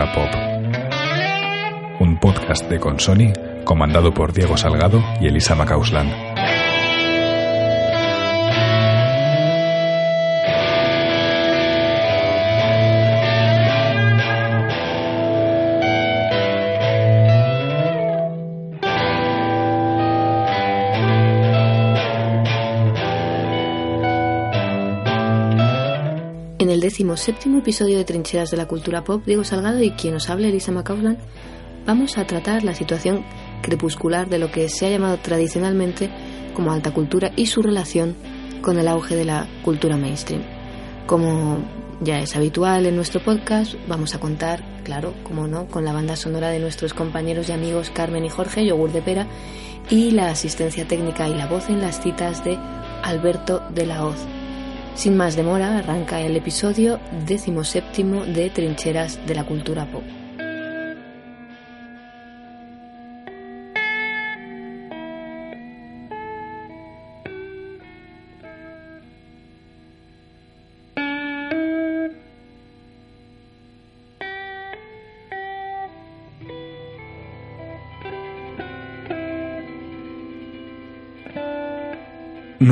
Pop. Un podcast de Consoni comandado por Diego Salgado y Elisa Macauslan. Séptimo episodio de Trincheras de la Cultura Pop, Diego Salgado y quien nos habla, Elisa McCausland, vamos a tratar la situación crepuscular de lo que se ha llamado tradicionalmente como alta cultura y su relación con el auge de la cultura mainstream. Como ya es habitual en nuestro podcast, vamos a contar, claro, como no, con la banda sonora de nuestros compañeros y amigos Carmen y Jorge, Yogur de Pera, y la asistencia técnica y la voz en las citas de Alberto de la Hoz. Sin más demora, arranca el episodio séptimo de Trincheras de la Cultura Pop.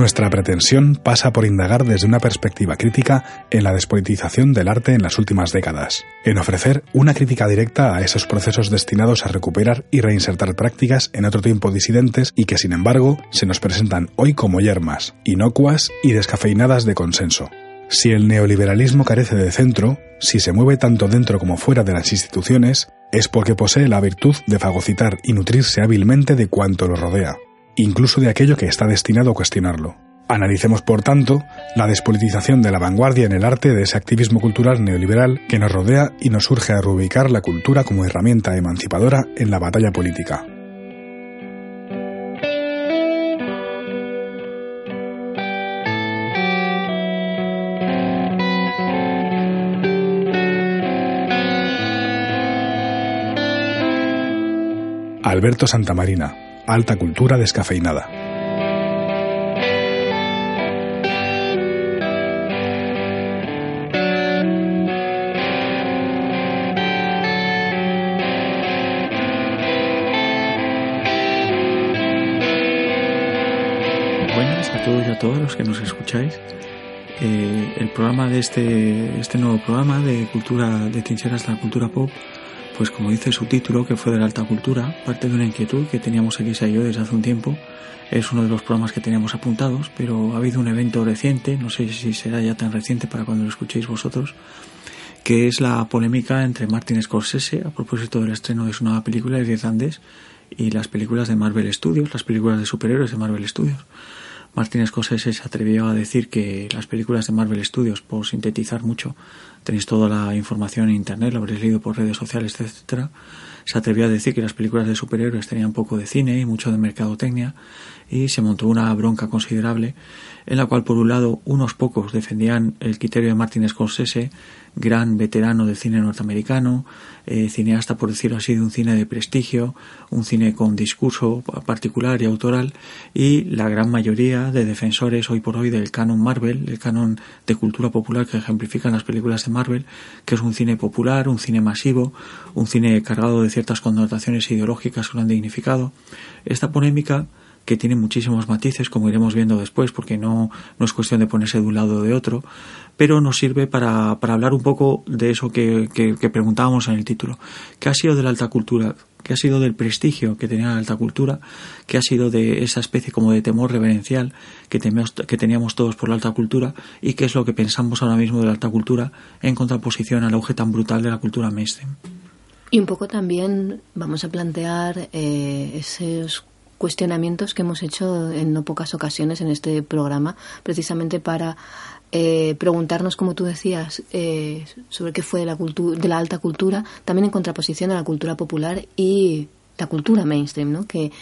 Nuestra pretensión pasa por indagar desde una perspectiva crítica en la despolitización del arte en las últimas décadas, en ofrecer una crítica directa a esos procesos destinados a recuperar y reinsertar prácticas en otro tiempo disidentes y que sin embargo se nos presentan hoy como yermas, inocuas y descafeinadas de consenso. Si el neoliberalismo carece de centro, si se mueve tanto dentro como fuera de las instituciones, es porque posee la virtud de fagocitar y nutrirse hábilmente de cuanto lo rodea incluso de aquello que está destinado a cuestionarlo. Analicemos, por tanto, la despolitización de la vanguardia en el arte de ese activismo cultural neoliberal que nos rodea y nos urge a reubicar la cultura como herramienta emancipadora en la batalla política. Alberto Santamarina, alta cultura descafeinada. Buenas a todos y a todas los que nos escucháis. Eh, el programa de este, este nuevo programa de cultura de trincheras la cultura pop pues como dice su título, que fue de la alta cultura, parte de una inquietud que teníamos Elisa y yo desde hace un tiempo. Es uno de los programas que teníamos apuntados, pero ha habido un evento reciente, no sé si será ya tan reciente para cuando lo escuchéis vosotros, que es la polémica entre Martin Scorsese a propósito del estreno de su nueva película, El Irlandés, y las películas de Marvel Studios, las películas de superhéroes de Marvel Studios. Martin Scorsese se atrevió a decir que las películas de Marvel Studios, por sintetizar mucho, tenéis toda la información en internet, lo habréis leído por redes sociales, etcétera. Se atrevió a decir que las películas de superhéroes tenían poco de cine y mucho de mercadotecnia y se montó una bronca considerable en la cual por un lado unos pocos defendían el criterio de Martin Scorsese, gran veterano del cine norteamericano, eh, cineasta por decirlo así de un cine de prestigio, un cine con discurso particular y autoral, y la gran mayoría de defensores hoy por hoy del canon Marvel, el canon de cultura popular que ejemplifican las películas de Marvel, que es un cine popular, un cine masivo, un cine cargado de ciertas connotaciones ideológicas que lo han dignificado. Esta polémica que tiene muchísimos matices, como iremos viendo después, porque no, no es cuestión de ponerse de un lado o de otro, pero nos sirve para, para hablar un poco de eso que, que, preguntábamos en el título. ¿Qué ha sido de la alta cultura? ¿Qué ha sido del prestigio que tenía la alta cultura? ¿Qué ha sido de esa especie como de temor reverencial que, que teníamos todos por la alta cultura? ¿Y qué es lo que pensamos ahora mismo de la alta cultura en contraposición al auge tan brutal de la cultura mainstream? Y un poco también vamos a plantear eh, esos cuestionamientos que hemos hecho en no pocas ocasiones en este programa, precisamente para eh, preguntarnos, como tú decías, eh, sobre qué fue de la, de la alta cultura, también en contraposición a la cultura popular y la cultura mainstream, ¿no? que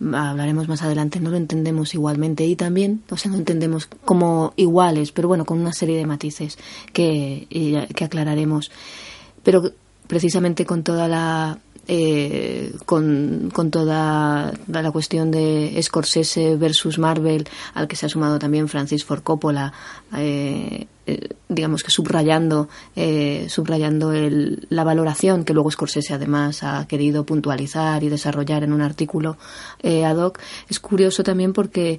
hablaremos más adelante, no lo entendemos igualmente y también, o sea, no entendemos como iguales, pero bueno, con una serie de matices que, que aclararemos. Pero precisamente con toda la eh, con, con, toda la cuestión de Scorsese versus Marvel, al que se ha sumado también Francis Ford Coppola, eh, eh, digamos que subrayando, eh, subrayando el, la valoración que luego Scorsese además ha querido puntualizar y desarrollar en un artículo eh, ad hoc, es curioso también porque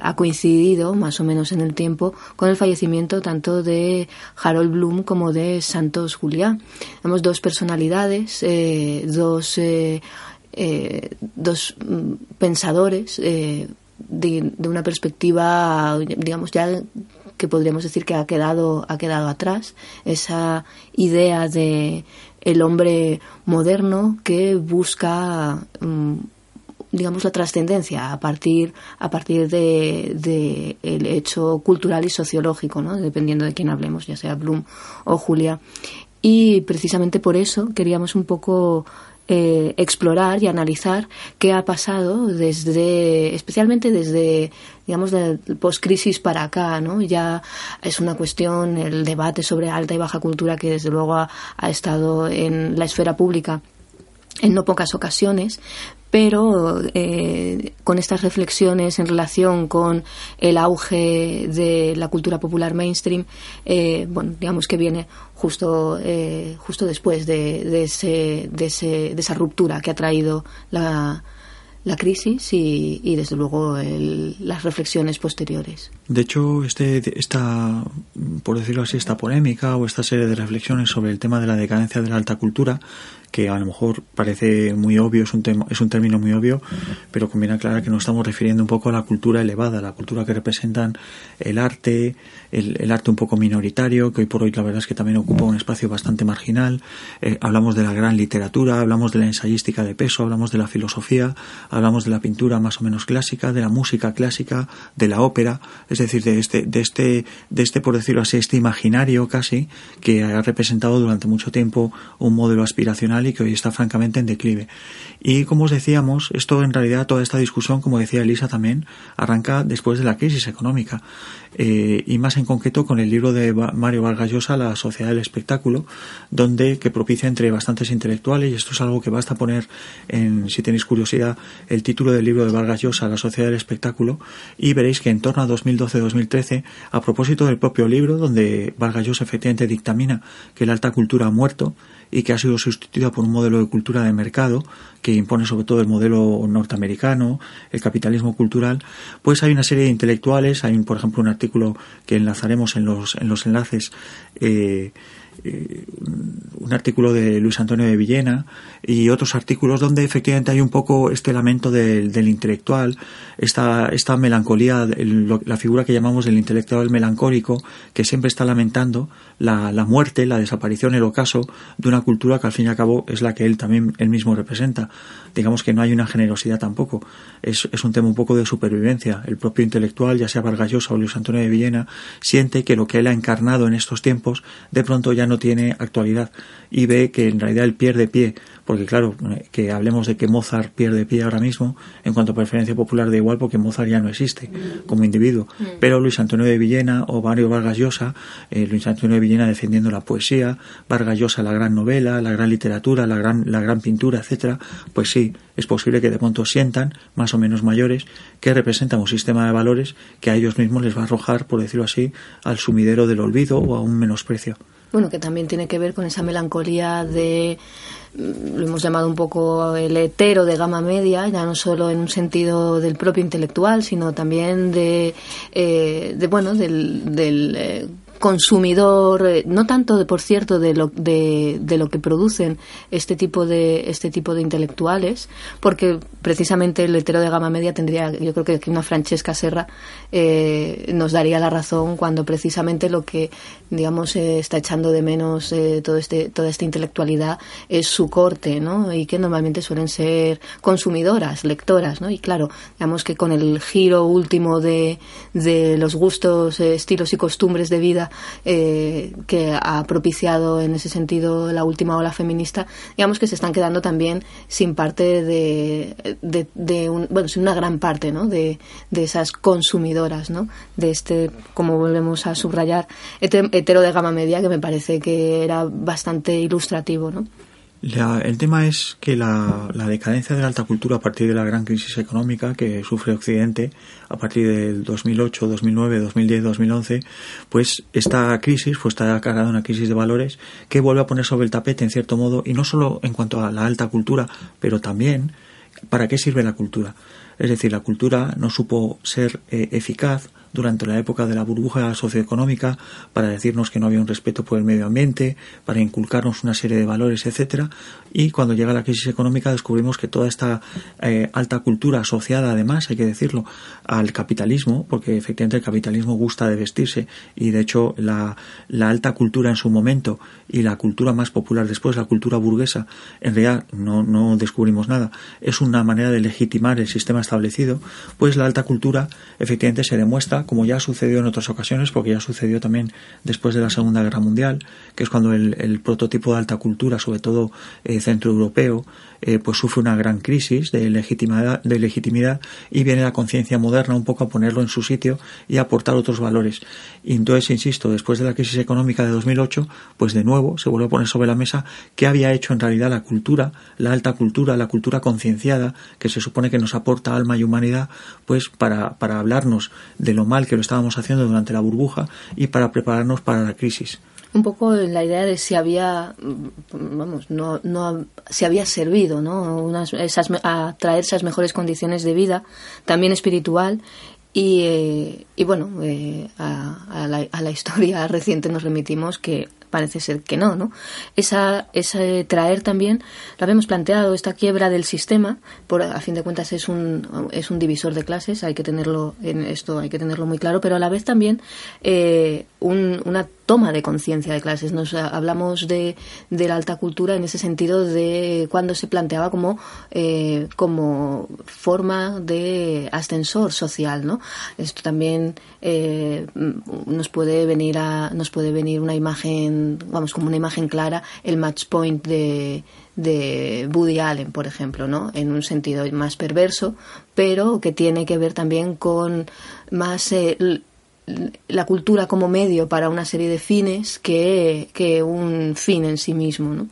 ha coincidido más o menos en el tiempo con el fallecimiento tanto de Harold Bloom como de Santos Juliá. Tenemos dos personalidades, dos, dos mm, pensadores de, una perspectiva, digamos, ya que podríamos decir que ha quedado, ha quedado atrás, esa idea de el hombre moderno que busca mm, digamos la trascendencia a partir a partir de, el hecho cultural y sociológico ¿no? dependiendo de quién hablemos ya sea Bloom o Julia y precisamente por eso queríamos un poco eh, explorar y analizar qué ha pasado desde, especialmente desde, digamos, del post-crisis para acá, ¿no? Ya es una cuestión, el debate sobre alta y baja cultura que desde luego ha estado en la esfera pública en no pocas ocasiones, pero eh, con estas reflexiones en relación con el auge de la cultura popular mainstream, eh, bueno, digamos que viene justo, eh, justo después de, de, ese, de, ese, de esa ruptura que ha traído la, la crisis y, y desde luego el, las reflexiones posteriores. De hecho, este, esta, por decirlo así, esta polémica o esta serie de reflexiones sobre el tema de la decadencia de la alta cultura que a lo mejor parece muy obvio, es un, tema, es un término muy obvio, pero conviene aclarar que nos estamos refiriendo un poco a la cultura elevada, la cultura que representan el arte, el, arte un poco minoritario, que hoy por hoy la verdad es que también ocupa un espacio bastante marginal. Eh, hablamos de la gran literatura, hablamos de la ensayística de peso, hablamos de la filosofía, hablamos de la pintura más o menos clásica, de la música clásica, de la ópera, es decir, de este, de este, de este por decirlo así, este imaginario casi, que ha representado durante mucho tiempo un modelo aspiracional y que hoy está francamente en declive. Y como os decíamos, esto en realidad, toda esta discusión, como decía Elisa también, arranca después de la crisis económica. Eh, y más en concreto con el libro de Mario Vargas Llosa, La sociedad del espectáculo, donde que propicia entre bastantes intelectuales, y esto es algo que basta poner en, si tenéis curiosidad, el título del libro de Vargas Llosa, La sociedad del espectáculo, y veréis que en torno a 2012-2013, a propósito del propio libro, donde Vargas Llosa efectivamente dictamina que la alta cultura ha muerto, y que ha sido sustituida por un modelo de cultura de mercado que impone sobre todo el modelo norteamericano, el capitalismo cultural, pues hay una serie de intelectuales, hay por ejemplo un artículo que enlazaremos en los, en los enlaces eh, un artículo de Luis Antonio de Villena y otros artículos donde efectivamente hay un poco este lamento del, intelectual, esta, esta melancolía, la figura que llamamos del intelectual melancólico, que siempre está lamentando la, la, muerte, la desaparición, el ocaso de una cultura que al fin y al cabo es la que él también él mismo representa. Digamos que no hay una generosidad tampoco. Es, es un tema un poco de supervivencia. El propio intelectual, ya sea Vargas Llosa o Luis Antonio de Villena, siente que lo que él ha encarnado en estos tiempos de pronto ya no tiene actualidad y ve que en realidad él pierde pie porque claro, que hablemos de que Mozart pierde pie ahora mismo, en cuanto a preferencia popular da igual porque Mozart ya no existe como individuo. Mm. Pero Luis Antonio de Villena o Mario Vargas Llosa, eh, Luis Antonio de Villena defendiendo la poesía, Vargas Llosa la gran novela, la gran literatura, la gran, la gran pintura, etcétera, pues sí, es posible que de pronto sientan, más o menos mayores, que representan un sistema de valores que a ellos mismos les va a arrojar, por decirlo así, al sumidero del olvido o a un menosprecio. Bueno, que también tiene que ver con esa melancolía de mm, lo hemos llamado un poco el hetero de gama media, ya no solo en un sentido del propio intelectual, sino también de, eh, de bueno, del, eh, consumidor, eh, no tanto de, por cierto, de lo, de, de, lo que producen este tipo de, este tipo de intelectuales, porque precisamente el hetero de gama media tendría, yo creo que una Francesca Serra eh, nos daría la razón cuando precisamente lo que, digamos, eh, está echando de menos eh, todo este, toda esta intelectualidad es su corte, ¿no? Y que normalmente suelen ser consumidoras, lectoras, ¿no? Y claro, digamos que con el giro último de, de los gustos, eh, estilos y costumbres de vida eh, que ha propiciado en ese sentido la última ola feminista, digamos que se están quedando también sin parte de, de, de un, bueno, sin una gran parte ¿no? de, de esas consumidoras, ¿no? de este, como volvemos a subrayar, de gama media, que me parece que era bastante ilustrativo. ¿no? La, el tema es que la, decadencia de la alta cultura a partir de la gran crisis económica que sufre Occidente a partir del 2008, 2009, 2010, 2011, pues esta crisis pues está cargada una crisis de valores que vuelve a poner sobre el tapete en cierto modo y no solo en cuanto a la alta cultura, pero también para qué sirve la cultura. Es decir, la cultura no supo ser eh, eficaz durante la época de la burbuja socioeconómica para decirnos que no había un respeto por el medio ambiente, para inculcarnos una serie de valores, etcétera. Y cuando llega la crisis económica descubrimos que toda esta eh, alta cultura asociada, además, hay que decirlo, al capitalismo, porque efectivamente el capitalismo gusta de vestirse y de hecho la, alta cultura en su momento y la cultura más popular después, la cultura burguesa, en realidad no descubrimos nada, es una manera de legitimar el sistema establecido, pues la alta cultura efectivamente se demuestra como ya sucedió en otras ocasiones, porque ya sucedió también después de la Segunda Guerra Mundial, que es cuando el, prototipo de alta cultura, sobre todo eh, centroeuropeo, eh, pues sufre una gran crisis de legitimidad, de legitimidad y viene la conciencia moderna un poco a ponerlo en su sitio y a aportar otros valores. Y entonces, insisto, después de la crisis económica de 2008, pues de nuevo se vuelve a poner sobre la mesa qué había hecho en realidad la cultura, la alta cultura, la cultura concienciada, que se supone que nos aporta alma y humanidad, pues para, para hablarnos de lo mal que lo estábamos haciendo durante la burbuja y para prepararnos para la crisis un poco la idea de si había, vamos, no, no, si había servido, ¿no? Unas, esas, a traer esas mejores condiciones de vida, también espiritual, y, eh, y bueno, eh, a, a, la, a la historia reciente nos remitimos que parece ser que no, ¿no? Esa, ese traer también, lo habíamos planteado, esta quiebra del sistema, por a fin de cuentas es un, es un divisor de clases, hay que tenerlo en esto, hay que tenerlo muy claro, pero a la vez también eh, un, una toma de conciencia de clases. Nos hablamos de, de, la alta cultura en ese sentido de cuando se planteaba como, eh, como forma de ascensor social, ¿no? Esto también eh, nos puede venir a, nos puede venir una imagen, vamos, como una imagen clara, el match point de, de Woody Allen, por ejemplo, ¿no? En un sentido más perverso, pero que tiene que ver también con más eh, la cultura como medio para una serie de fines que, que un fin en sí mismo, ¿no?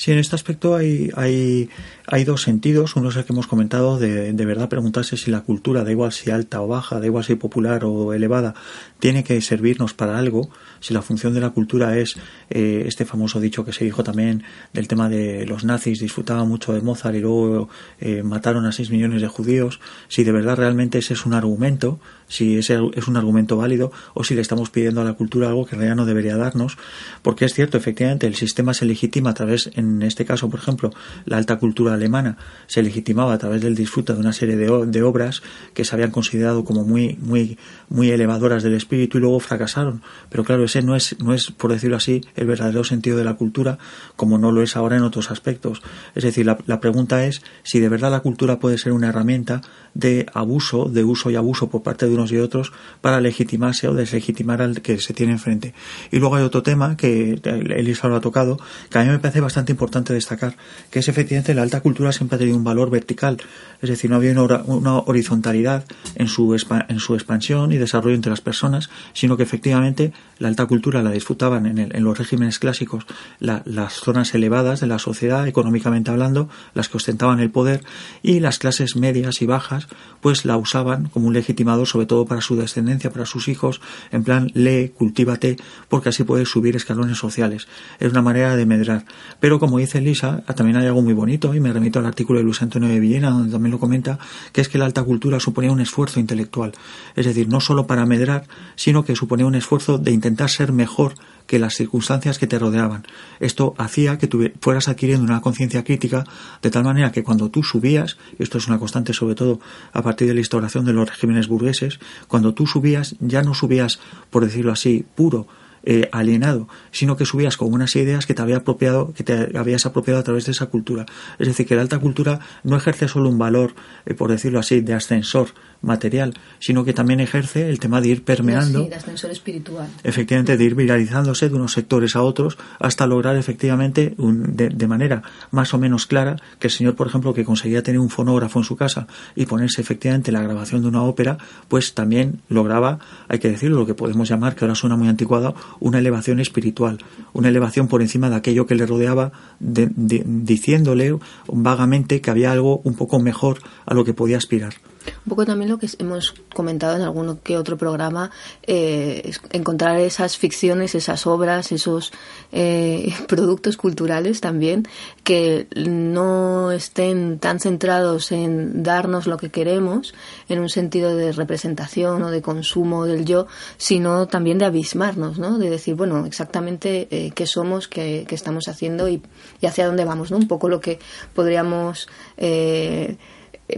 Sí, en este aspecto hay, hay, hay dos sentidos. Uno es el que hemos comentado de, de verdad preguntarse si la cultura, da igual si alta o baja, da igual si popular o elevada, tiene que servirnos para algo. Si la función de la cultura es eh, este famoso dicho que se dijo también del tema de los nazis disfrutaban mucho de Mozart y luego eh, mataron a 6 millones de judíos, si de verdad realmente ese es un argumento, si ese es un argumento válido o si le estamos pidiendo a la cultura algo que en realidad no debería darnos, porque es cierto, efectivamente, el sistema se legitima a través, en este caso, por ejemplo, la alta cultura alemana se legitimaba a través del disfrute de una serie de, de obras que se habían considerado como muy, muy, muy elevadoras del espíritu y luego fracasaron. Pero claro, no es, no es, por decirlo así, el verdadero sentido de la cultura, como no lo es ahora en otros aspectos. Es decir, la, la pregunta es si de verdad la cultura puede ser una herramienta de abuso, de uso y abuso por parte de unos y otros para legitimarse o deslegitimar al que se tiene enfrente. Y luego hay otro tema que Elisa lo ha tocado, que a mí me parece bastante importante destacar, que es efectivamente la alta cultura siempre ha tenido un valor vertical, es decir, no había una, horizontalidad en su, en su expansión y desarrollo entre las personas, sino que efectivamente la alta cultura la disfrutaban en, los regímenes clásicos las zonas elevadas de la sociedad, económicamente hablando, las que ostentaban el poder, y las clases medias y bajas, pues la usaban como un legitimador, sobre todo para su descendencia, para sus hijos, en plan, lee, cultívate, porque así puedes subir escalones sociales. Es una manera de medrar. Pero como dice Lisa, también hay algo muy bonito, y me remito al artículo de Luis Antonio de Villena, donde también lo comenta, que es que la alta cultura suponía un esfuerzo intelectual. Es decir, no solo para medrar, sino que suponía un esfuerzo de intentar ser mejor que las circunstancias que te rodeaban. Esto hacía que tú fueras adquiriendo una conciencia crítica de tal manera que cuando tú subías, y esto es una constante sobre todo a partir de la instauración de los regímenes burgueses, cuando tú subías ya no subías, por decirlo así, puro, eh, alienado, sino que subías con unas ideas que te había apropiado, que te habías apropiado a través de esa cultura. Es decir, que la alta cultura no ejerce solo un valor, eh, por decirlo así, de ascensor material, sino que también ejerce el tema de ir permeando. de ascensor espiritual. Efectivamente, de ir viralizándose de unos sectores a otros hasta lograr efectivamente de, manera más o menos clara que el señor, por ejemplo, que conseguía tener un fonógrafo en su casa y ponerse efectivamente la grabación de una ópera, pues también lograba, hay que decirlo, lo que podemos llamar, que ahora suena muy anticuado, una elevación espiritual, una elevación por encima de aquello que le rodeaba, diciéndole vagamente que había algo un poco mejor a lo que podía aspirar. Un poco también lo que hemos comentado en alguno que otro programa, eh, es encontrar esas ficciones, esas obras, esos eh, productos culturales también que no estén tan centrados en darnos lo que queremos en un sentido de representación o de consumo del yo, sino también de abismarnos, ¿no? De decir, bueno, exactamente eh, qué somos, qué, estamos haciendo y, hacia dónde vamos, ¿no? Un poco lo que podríamos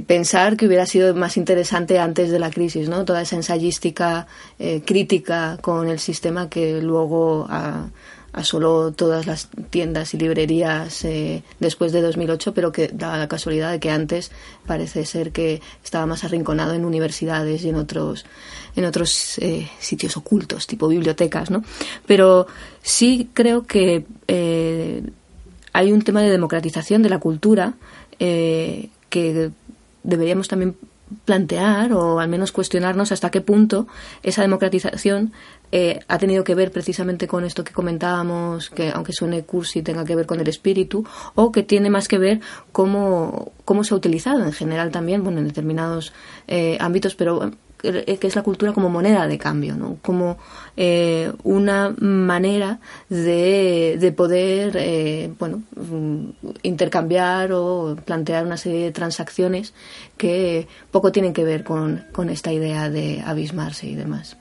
pensar que hubiera sido más interesante antes de la crisis, ¿no? Toda esa ensayística eh, crítica con el sistema que luego asoló todas las tiendas y librerías eh, después de 2008, pero que da la casualidad de que antes parece ser que estaba más arrinconado en universidades y en otros en otros eh, sitios ocultos, tipo bibliotecas, ¿no? Pero sí creo que hay un tema de democratización de la cultura que deberíamos también plantear o al menos cuestionarnos hasta qué punto esa democratización eh, ha tenido que ver precisamente con esto que comentábamos, que aunque suene cursi tenga que ver con el espíritu, o que tiene más que ver cómo, cómo se ha utilizado en general también, bueno, en determinados eh, ámbitos, pero que es la cultura como moneda de cambio, ¿no? como eh, una manera de, de poder eh, bueno, mm, intercambiar o plantear una serie de transacciones que poco tienen que ver con, con esta idea de abismarse y demás.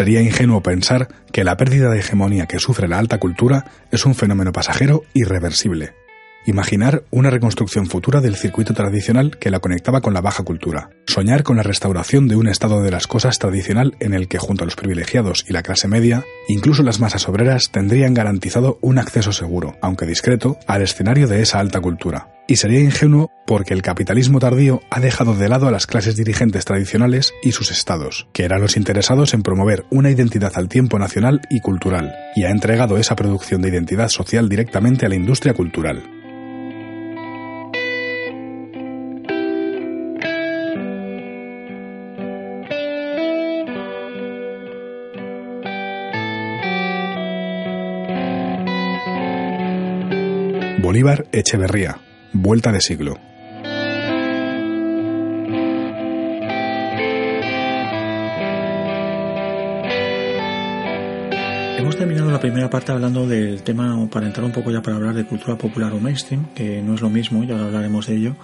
Sería ingenuo pensar que la pérdida de hegemonía que sufre la alta cultura es un fenómeno pasajero irreversible. Imaginar una reconstrucción futura del circuito tradicional que la conectaba con la baja cultura. Soñar con la restauración de un estado de las cosas tradicional en el que junto a los privilegiados y la clase media, incluso las masas obreras tendrían garantizado un acceso seguro, aunque discreto, al escenario de esa alta cultura. Y sería ingenuo porque el capitalismo tardío ha dejado de lado a las clases dirigentes tradicionales y sus estados, que eran los interesados en promover una identidad al tiempo nacional y cultural, y ha entregado esa producción de identidad social directamente a la industria cultural. Bolívar Echeverría, Vuelta de siglo. Hemos terminado la primera parte hablando del tema, para entrar un poco ya para hablar de cultura popular o mainstream, que no es lo mismo, y ahora hablaremos de ello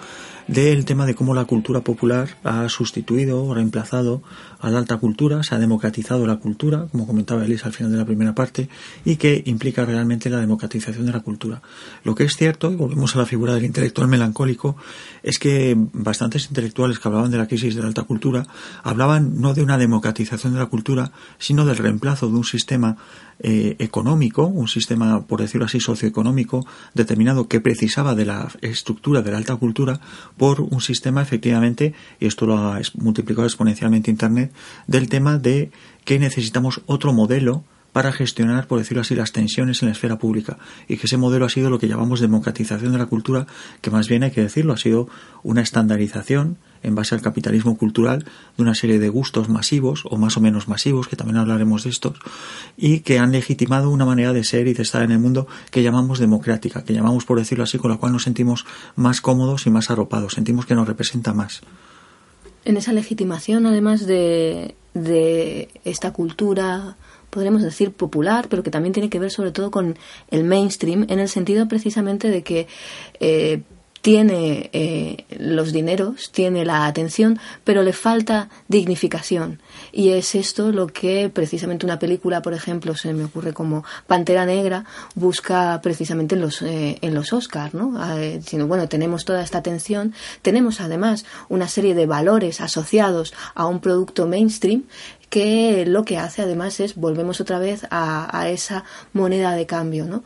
del tema de cómo la cultura popular ha sustituido o reemplazado a la alta cultura, se ha democratizado la cultura, como comentaba Elisa al final de la primera parte, y que implica realmente la democratización de la cultura. Lo que es cierto, y volvemos a la figura del intelectual melancólico, es que bastantes intelectuales que hablaban de la crisis de la alta cultura hablaban no de una democratización de la cultura, sino del reemplazo de un sistema eh, económico, un sistema, por decirlo así, socioeconómico determinado que precisaba de la estructura de la alta cultura por un sistema efectivamente, y esto lo ha multiplicado exponencialmente Internet, del tema de que necesitamos otro modelo para gestionar, por decirlo así, las tensiones en la esfera pública. Y que ese modelo ha sido lo que llamamos democratización de la cultura, que más bien hay que decirlo, ha sido una estandarización en base al capitalismo cultural de una serie de gustos masivos o más o menos masivos, que también hablaremos de estos, y que han legitimado una manera de ser y de estar en el mundo que llamamos democrática, que llamamos, por decirlo así, con la cual nos sentimos más cómodos y más arropados, sentimos que nos representa más. En esa legitimación, además de, esta cultura podríamos decir popular, pero que también tiene que ver sobre todo con el mainstream, en el sentido precisamente de que eh, tiene eh, los dineros, tiene la atención, pero le falta dignificación. Y es esto lo que precisamente una película, por ejemplo, se me ocurre como Pantera Negra, busca precisamente en los, eh, en los Oscars, ¿no? Ah, eh, bueno, tenemos toda esta atención, tenemos además una serie de valores asociados a un producto mainstream que lo que hace además es volvemos otra vez a, esa moneda de cambio, ¿no?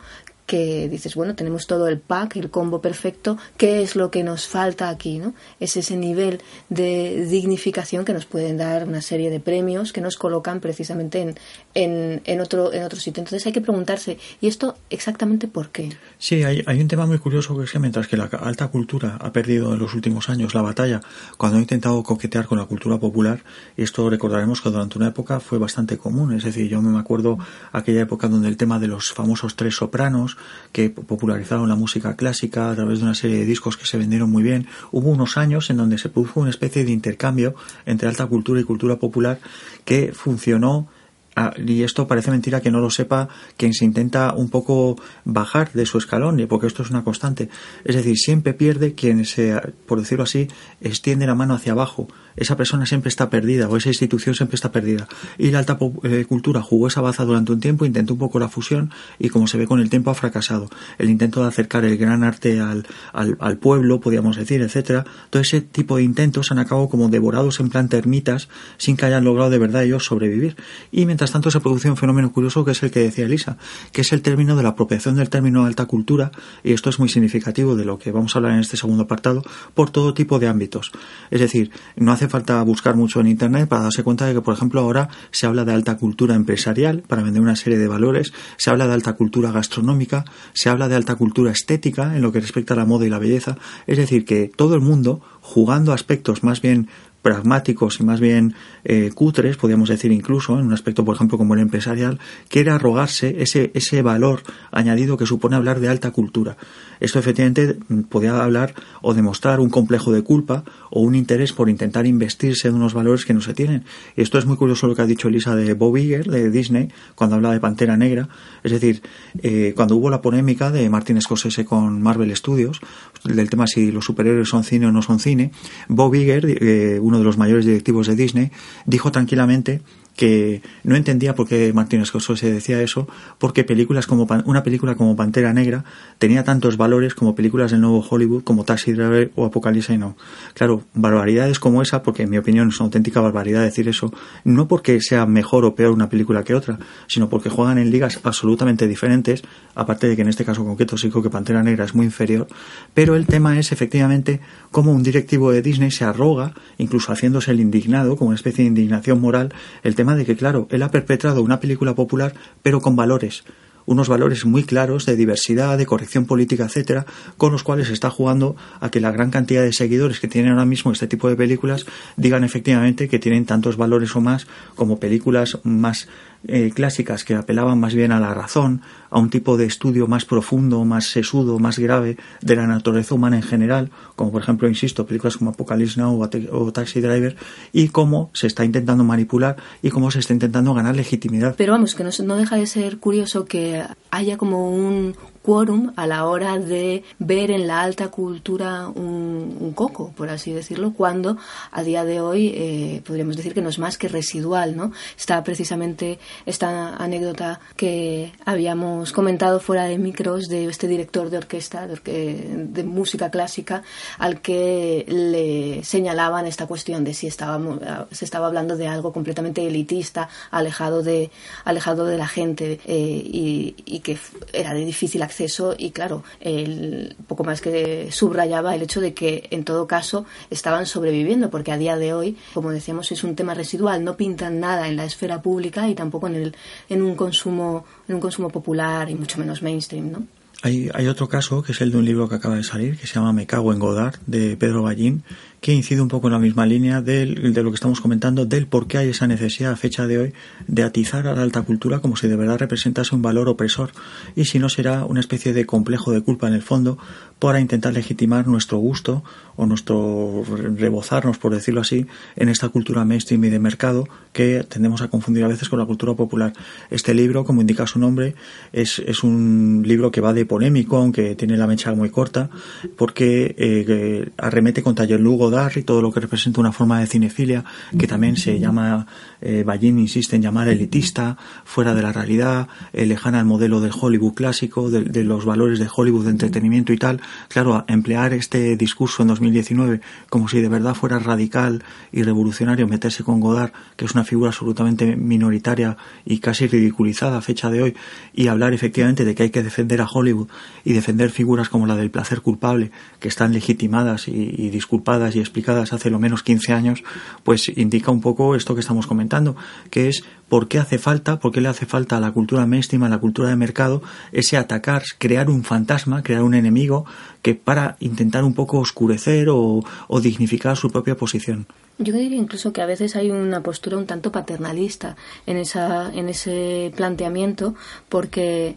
Que dices, bueno, tenemos todo el pack, el combo perfecto, ¿qué es lo que nos falta aquí? ¿no? Es ese nivel de dignificación que nos pueden dar una serie de premios que nos colocan precisamente en, en, en otro, en otro sitio. Entonces hay que preguntarse, ¿y esto exactamente por qué? Sí, hay, hay un tema muy curioso que es que mientras que la alta cultura ha perdido en los últimos años la batalla, cuando ha intentado coquetear con la cultura popular, esto recordaremos que durante una época fue bastante común, es decir, yo me acuerdo aquella época donde el tema de los famosos tres sopranos, que popularizaron la música clásica a través de una serie de discos que se vendieron muy bien. Hubo unos años en donde se produjo una especie de intercambio entre alta cultura y cultura popular que funcionó Ah, y esto parece mentira que no lo sepa quien se intenta un poco bajar de su escalón, porque esto es una constante. Es decir, siempre pierde quien se, por decirlo así, extiende la mano hacia abajo. Esa persona siempre está perdida, o esa institución siempre está perdida. Y la alta eh, cultura jugó esa baza durante un tiempo, intentó un poco la fusión, y como se ve con el tiempo ha fracasado. El intento de acercar el gran arte al, al, al pueblo, podríamos decir, etcétera. Todo ese tipo de intentos han acabado como devorados en plan termitas, sin que hayan logrado de verdad ellos sobrevivir. Y tanto se produce un fenómeno curioso que es el que decía Elisa, que es el término de la apropiación del término alta cultura, y esto es muy significativo de lo que vamos a hablar en este segundo apartado, por todo tipo de ámbitos. Es decir, no hace falta buscar mucho en Internet para darse cuenta de que, por ejemplo, ahora se habla de alta cultura empresarial para vender una serie de valores, se habla de alta cultura gastronómica, se habla de alta cultura estética en lo que respecta a la moda y la belleza, es decir, que todo el mundo, jugando aspectos más bien pragmáticos y más bien eh, cutres, podríamos decir incluso, en un aspecto, por ejemplo, como el empresarial, quiere arrogarse ese, ese valor añadido que supone hablar de alta cultura. Esto efectivamente podría hablar o demostrar un complejo de culpa o un interés por intentar investirse en unos valores que no se tienen. Esto es muy curioso lo que ha dicho Elisa de Bob Iger, de Disney, cuando habla de Pantera Negra. Es decir, eh, cuando hubo la polémica de Martin Scorsese con Marvel Studios, del tema si los superhéroes son cine o no son cine, Bob Iger, eh, uno de los mayores directivos de Disney, dijo tranquilamente que no entendía por qué Martin Scorsese decía eso, porque películas como una película como Pantera Negra tenía tantos valores como películas del nuevo Hollywood como Taxi Driver o Apocalipsis no. Claro, barbaridades como esa, porque en mi opinión es una auténtica barbaridad decir eso, no porque sea mejor o peor una película que otra, sino porque juegan en ligas absolutamente diferentes, aparte de que en este caso concreto sí que Pantera Negra es muy inferior, pero el tema es efectivamente cómo un directivo de Disney se arroga, incluso haciéndose el indignado, como una especie de indignación moral, el tema de que, claro, él ha perpetrado una película popular, pero con valores, unos valores muy claros de diversidad, de corrección política, etcétera, con los cuales está jugando a que la gran cantidad de seguidores que tienen ahora mismo este tipo de películas digan efectivamente que tienen tantos valores o más como películas más eh, clásicas que apelaban más bien a la razón, a un tipo de estudio más profundo, más sesudo, más grave de la naturaleza humana en general, como por ejemplo, insisto, películas como Apocalypse Now o, Taxi Driver, y cómo se está intentando manipular y cómo se está intentando ganar legitimidad. Pero vamos, que no, no deja de ser curioso que haya como un, quórum a la hora de ver en la alta cultura un, coco, por así decirlo, cuando a día de hoy eh, podríamos decir que no es más que residual, ¿no? Está precisamente esta anécdota que habíamos comentado fuera de micros de este director de orquesta, de, de música clásica, al que le señalaban esta cuestión de si estábamos, se estaba hablando de algo completamente elitista, alejado de, alejado de la gente eh, y, y que era de difícil acceso y claro, el poco más que subrayaba el hecho de que en todo caso estaban sobreviviendo porque a día de hoy, como decíamos, es un tema residual, no pintan nada en la esfera pública y tampoco en el en un consumo en un consumo popular y mucho menos mainstream, ¿no? Hay, hay otro caso que es el de un libro que acaba de salir que se llama Me cago en Godard de Pedro Ballín que incide un poco en la misma línea del, de lo que estamos comentando, del por qué hay esa necesidad a fecha de hoy de atizar a la alta cultura como si de verdad representase un valor opresor y si no será una especie de complejo de culpa en el fondo para intentar legitimar nuestro gusto o nuestro rebozarnos, por decirlo así, en esta cultura mainstream y de mercado que tendemos a confundir a veces con la cultura popular. Este libro, como indica su nombre, es, es un libro que va de polémico, aunque tiene la mecha muy corta, porque eh, arremete contra Lugo y todo lo que representa una forma de cinefilia que también se llama, eh, Ballín insiste en llamar elitista, fuera de la realidad, eh, lejana al modelo del Hollywood clásico, de, los valores de Hollywood de entretenimiento y tal. Claro, emplear este discurso en 2019 como si de verdad fuera radical y revolucionario meterse con Godard, que es una figura absolutamente minoritaria y casi ridiculizada a fecha de hoy, y hablar efectivamente de que hay que defender a Hollywood y defender figuras como la del placer culpable, que están legitimadas y, y disculpadas y explicadas hace lo menos 15 años, pues indica un poco esto que estamos comentando, que es por qué hace falta, por qué le hace falta a la cultura mainstream, a la cultura de mercado, ese atacar, crear un fantasma, crear un enemigo, que para intentar un poco oscurecer o, o dignificar su propia posición. Yo diría incluso que a veces hay una postura un tanto paternalista en, esa, en ese planteamiento, porque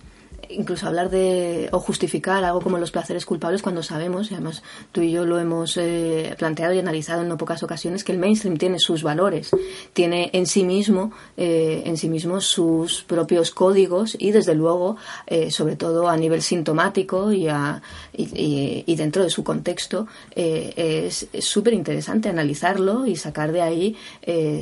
incluso hablar de o justificar algo como los placeres culpables cuando sabemos, y además tú y yo lo hemos eh, planteado y analizado en no pocas ocasiones, que el mainstream tiene sus valores, tiene en sí mismo, eh, en sí mismo sus propios códigos y desde luego, eh, sobre todo a nivel sintomático y, a, y, dentro de su contexto, es súper interesante analizarlo y sacar de ahí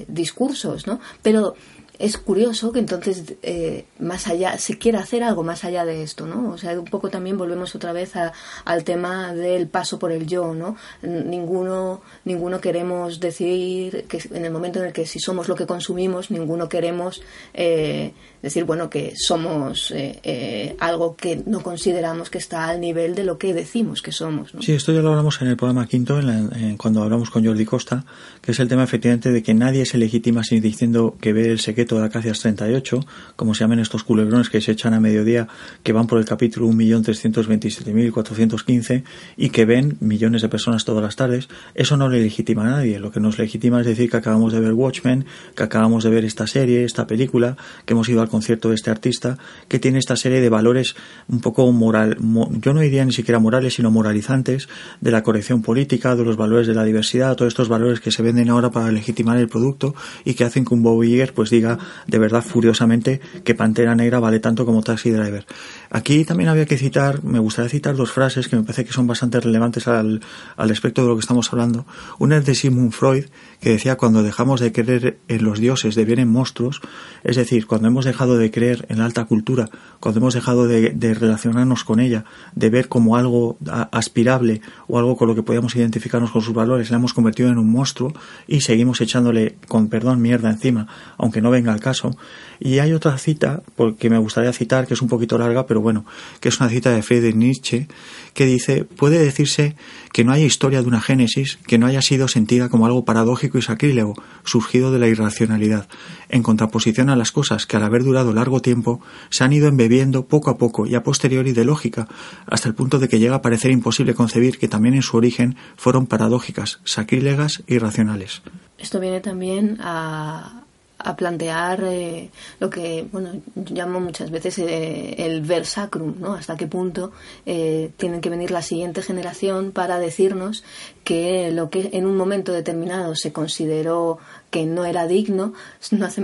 discursos, ¿no? Pero es curioso que entonces eh, más allá se quiera hacer algo más allá de esto no o sea un poco también volvemos otra vez a, al tema del paso por el yo no ninguno ninguno queremos decir que en el momento en el que si somos lo que consumimos ninguno queremos eh, decir, bueno, que somos eh, eh, algo que no consideramos que está al nivel de lo que decimos que somos. Sí, esto ya lo hablamos en el programa quinto, en cuando hablamos con Jordi Costa, que es el tema efectivamente de que nadie se legitima sin diciendo que ve el de Acacias 38, como se llaman estos culebrones que se echan a mediodía, que van por el capítulo 1.327.415 y que ven millones de personas todas las tardes. Eso no le legitima a nadie. Lo que nos legitima es decir que acabamos de ver Watchmen, que acabamos de ver esta serie, esta película, que hemos ido al concierto de este artista, que tiene esta serie de valores un poco moral, yo no diría ni siquiera morales, sino moralizantes, de la corrección política, de los valores de la diversidad, todos estos valores que se venden ahora para legitimar el producto y que hacen que un Bob Iger pues diga de verdad furiosamente que Pantera Negra vale tanto como Taxi Driver. Aquí también había que citar, me gustaría citar dos frases que me parece que son bastante relevantes al, al respecto de lo que estamos hablando. Una es de Sigmund Freud, que decía cuando dejamos de creer en los dioses devienen monstruos, es decir, cuando hemos dejado de creer en la alta cultura, cuando hemos dejado de, de relacionarnos con ella, de ver como algo aspirable o algo con lo que podíamos identificarnos con sus valores, la hemos convertido en un monstruo y seguimos echándole, con perdón, mierda encima, aunque no venga al caso. Y hay otra cita, porque me gustaría citar, que es un poquito larga, pero bueno, que es una cita de Friedrich Nietzsche, que dice, puede decirse que no haya historia de una génesis que no haya sido sentida como algo paradójico y sacrílego, surgido de la irracionalidad, en contraposición a las cosas que al haber durado largo tiempo se han ido embebiendo poco a poco y a posteriori de lógica, hasta el punto de que llega a parecer imposible concebir que también en su origen fueron paradójicas, sacrílegas y racionales. Esto viene también a, a plantear eh, lo que bueno llamo muchas veces eh, el versacrum, ¿no? Hasta qué punto eh, tienen que venir la siguiente generación para decirnos que lo que en un momento determinado se consideró que no era digno, no hace,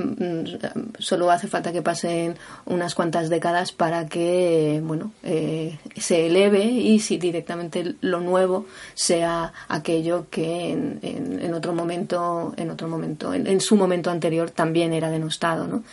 solo hace falta que pasen unas cuantas décadas para que bueno se eleve y si directamente lo nuevo sea aquello que en, en, otro momento en otro momento en, su momento anterior también era denostado, ¿no?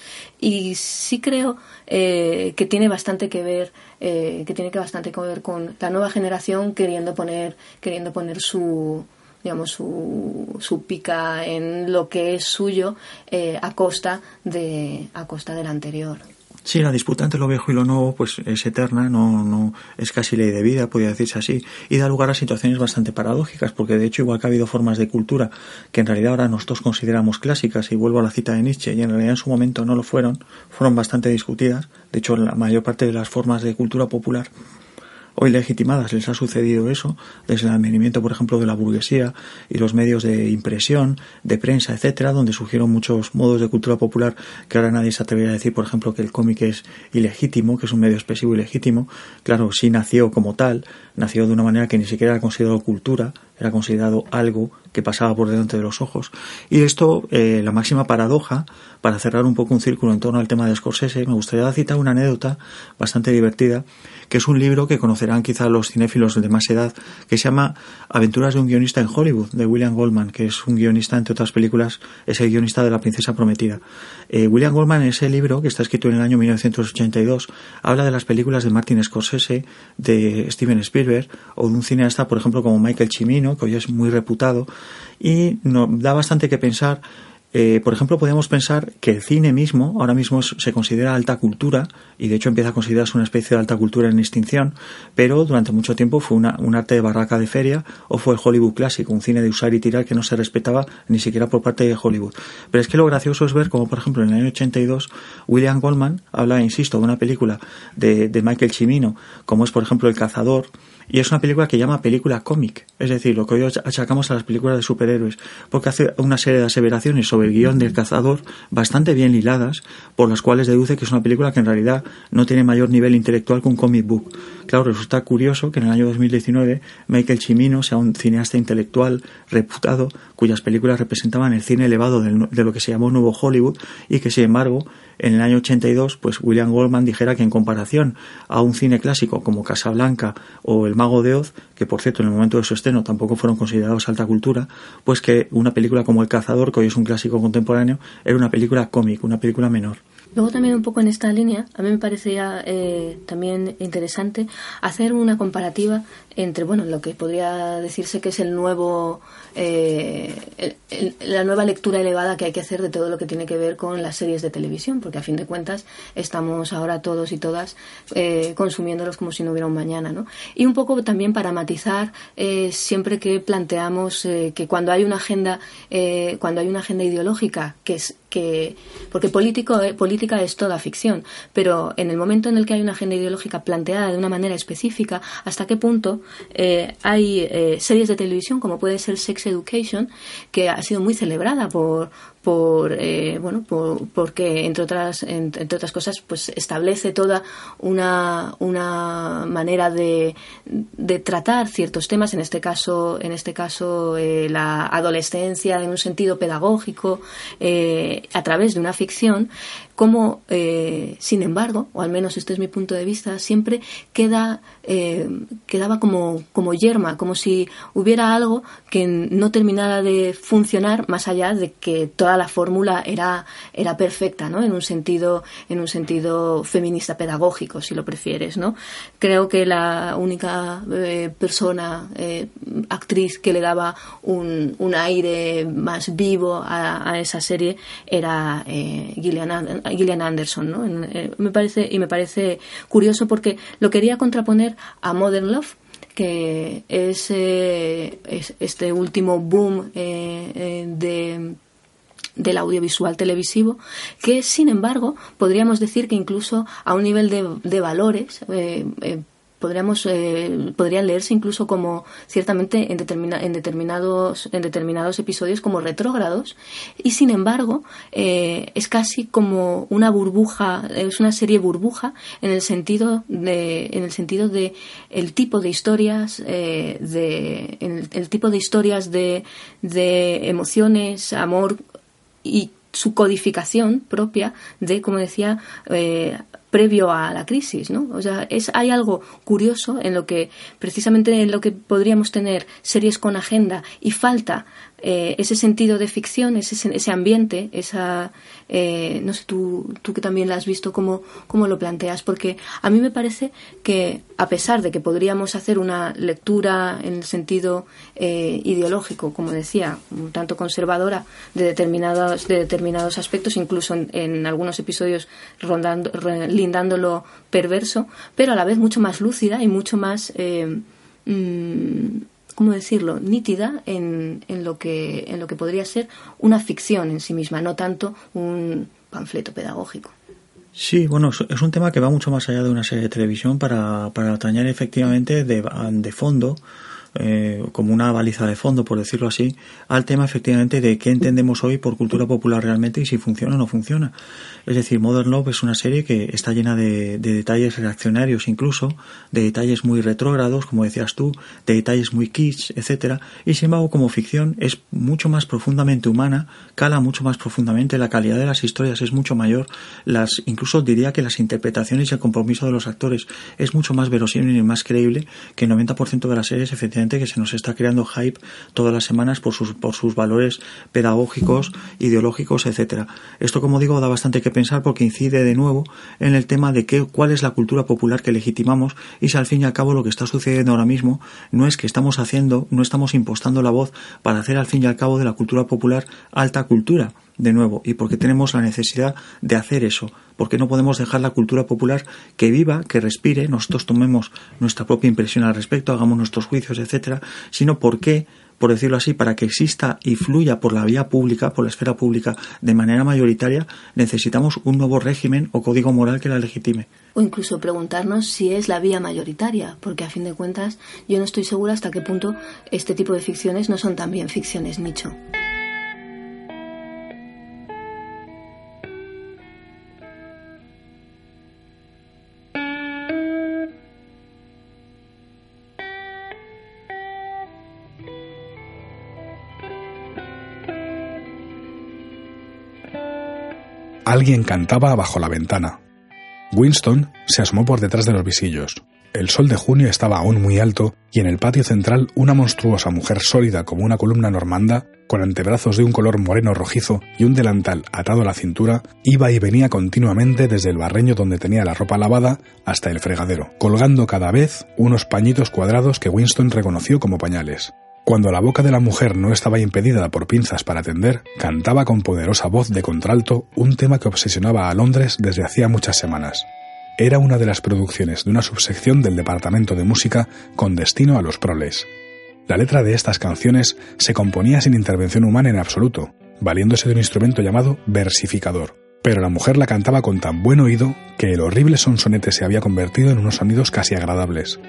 Y sí creo eh, que tiene bastante que ver, eh, que tiene que bastante que ver con la nueva generación queriendo poner, queriendo poner su digamos su, su pica en lo que es suyo eh, a costa de a costa del anterior. Sí, la disputa entre lo viejo y lo nuevo pues es eterna, no, no es casi ley de vida, podría decirse así, y da lugar a situaciones bastante paradójicas, porque de hecho igual que ha habido formas de cultura que en realidad ahora nosotros consideramos clásicas, y vuelvo a la cita de Nietzsche, y en realidad en su momento no lo fueron, fueron bastante discutidas, de hecho la mayor parte de las formas de cultura popular hoy legitimadas les ha sucedido eso, desde el advenimiento, por ejemplo, de la burguesía y los medios de impresión, de prensa, etcétera, donde surgieron muchos modos de cultura popular que ahora nadie se atrevería a decir, por ejemplo, que el cómic es ilegítimo, que es un medio expresivo ilegítimo. Claro, sí nació como tal, nació de una manera que ni siquiera era considerado cultura, era considerado algo que pasaba por delante de los ojos. Y esto, eh, la máxima paradoja, para cerrar un poco un círculo en torno al tema de Scorsese, me gustaría citar una anécdota bastante divertida que es un libro que conocerán quizá los cinéfilos de más edad, que se llama Aventuras de un guionista en Hollywood, de William Goldman, que es un guionista, entre otras películas, es el guionista de La Princesa Prometida. Eh, William Goldman, en ese libro, que está escrito en el año 1982, habla de las películas de Martin Scorsese, de Steven Spielberg, o de un cineasta, por ejemplo, como Michael Cimino, que hoy es muy reputado, y nos da bastante que pensar eh, por ejemplo, podemos pensar que el cine mismo ahora mismo se considera alta cultura y de hecho empieza a considerarse una especie de alta cultura en extinción, pero durante mucho tiempo fue una, un arte de barraca de feria o fue el Hollywood clásico, un cine de usar y tirar que no se respetaba ni siquiera por parte de Hollywood. Pero es que lo gracioso es ver como, por ejemplo, en el año 82 William Goldman habla, insisto, de una película de, de Michael Cimino, como es, por ejemplo, El Cazador, y es una película que llama película cómic, es decir, lo que hoy achacamos a las películas de superhéroes, porque hace una serie de aseveraciones sobre el guion del cazador bastante bien hiladas, por las cuales deduce que es una película que en realidad no tiene mayor nivel intelectual que un comic book. Claro, resulta curioso que en el año 2019 Michael Cimino sea un cineasta intelectual reputado, cuyas películas representaban el cine elevado de lo que se llamó Nuevo Hollywood, y que sin embargo en el año 82, pues William Goldman dijera que en comparación a un cine clásico como Casablanca o El Mago de Oz, que por cierto en el momento de su estreno tampoco fueron considerados alta cultura, pues que una película como El Cazador, que hoy es un clásico contemporáneo, era una película cómica, una película menor. Luego también un poco en esta línea, a mí me parecía eh, también interesante hacer una comparativa entre, bueno, lo que podría decirse que es el nuevo, eh, la nueva lectura elevada que hay que hacer de todo lo que tiene que ver con las series de televisión, porque a fin de cuentas estamos ahora todos y todas eh, consumiéndolos como si no hubiera un mañana, ¿no? Y un poco también para matizar siempre que planteamos que cuando hay una agenda, cuando hay una agenda ideológica que es que porque político, eh, política es toda ficción, pero en el momento en el que hay una agenda ideológica planteada de una manera específica, hasta qué punto eh, hay eh, series de televisión como puede ser Sex Education, que ha sido muy celebrada por, por eh, bueno por, porque entre otras entre, otras cosas pues establece toda una, una manera de, de, tratar ciertos temas en este caso en este caso eh, la adolescencia en un sentido pedagógico eh, a través de una ficción como, eh, sin embargo, o al menos este es mi punto de vista, siempre queda, quedaba como, como yerma, como si hubiera algo que no terminara de funcionar más allá de que la fórmula era, era perfecta, ¿no? En un sentido, en un sentido feminista pedagógico, si lo prefieres, ¿no? Creo que la única eh, persona, actriz que le daba un, un aire más vivo a, a esa serie era Gillian Gillian Anderson, ¿no? Eh, me parece, y me parece curioso porque lo quería contraponer a Modern Love, que es, eh, este último boom eh, de del audiovisual televisivo, que sin embargo podríamos decir que incluso a un nivel de, de valores podríamos eh, podrían leerse incluso como ciertamente en, en determinados en determinados episodios como retrógrados y sin embargo eh, es casi como una burbuja es una serie burbuja en el sentido de en el sentido de el tipo de historias eh, de el, tipo de historias de, de emociones amor y su codificación propia de, como decía, eh, previo a la crisis, ¿no? O sea, es, hay algo curioso en lo que, precisamente en lo que podríamos tener series con agenda y falta eh, ese sentido de ficción, ese, ese ambiente, esa, eh, no sé, tú, tú que también la has visto, ¿cómo, ¿cómo lo planteas? Porque a mí me parece que, a pesar de que podríamos hacer una lectura en el sentido eh, ideológico, como decía, un tanto conservadora de determinados, de determinados aspectos, incluso en, algunos episodios rondando, lindándolo perverso, pero a la vez mucho más lúcida y mucho más... Mm, ¿cómo decirlo?, nítida en, en, lo que, en lo que podría ser una ficción en sí misma, no tanto un panfleto pedagógico. Sí, bueno, es un tema que va mucho más allá de una serie de televisión para, para atañar efectivamente de, de fondo eh, como una baliza de fondo, por decirlo así, al tema efectivamente de qué entendemos hoy por cultura popular realmente y si funciona o no funciona. Es decir, Modern Love es una serie que está llena de, detalles reaccionarios incluso, de detalles muy retrógrados, como decías tú, de detalles muy kitsch, etcétera, y sin embargo como ficción es mucho más profundamente humana, cala mucho más profundamente, la calidad de las historias es mucho mayor, las incluso diría que las interpretaciones y el compromiso de los actores es mucho más verosímil y más creíble que el 90% de las series efectivamente que se nos está creando hype todas las semanas por sus, por sus valores pedagógicos, ideológicos, etcétera. Esto, como digo, da bastante que pensar porque incide de nuevo en el tema de qué, cuál es la cultura popular que legitimamos y si al fin y al cabo lo que está sucediendo ahora mismo no es que estamos haciendo, no estamos impostando la voz para hacer al fin y al cabo de la cultura popular alta cultura de nuevo y porque tenemos la necesidad de hacer eso, porque no podemos dejar la cultura popular que viva, que respire, nosotros tomemos nuestra propia impresión al respecto, hagamos nuestros juicios, etcétera, sino porque por decirlo así, para que exista y fluya por la vía pública, por la esfera pública, de manera mayoritaria, necesitamos un nuevo régimen o código moral que la legitime. O incluso preguntarnos si es la vía mayoritaria, porque a fin de cuentas yo no estoy segura hasta qué punto este tipo de ficciones no son también ficciones nicho. Alguien cantaba bajo la ventana. Winston se asomó por detrás de los visillos. El sol de junio estaba aún muy alto y en el patio central una monstruosa mujer sólida como una columna normanda, con antebrazos de un color moreno rojizo y un delantal atado a la cintura, iba y venía continuamente desde el barreño donde tenía la ropa lavada hasta el fregadero, colgando cada vez unos pañitos cuadrados que Winston reconoció como pañales. Cuando la boca de la mujer no estaba impedida por pinzas para atender, cantaba con poderosa voz de contralto un tema que obsesionaba a Londres desde hacía muchas semanas. Era una de las producciones de una subsección del Departamento de Música con destino a los proles. La letra de estas canciones se componía sin intervención humana en absoluto, valiéndose de un instrumento llamado versificador. Pero la mujer la cantaba con tan buen oído que el horrible sonsonete se había convertido en unos sonidos casi agradables.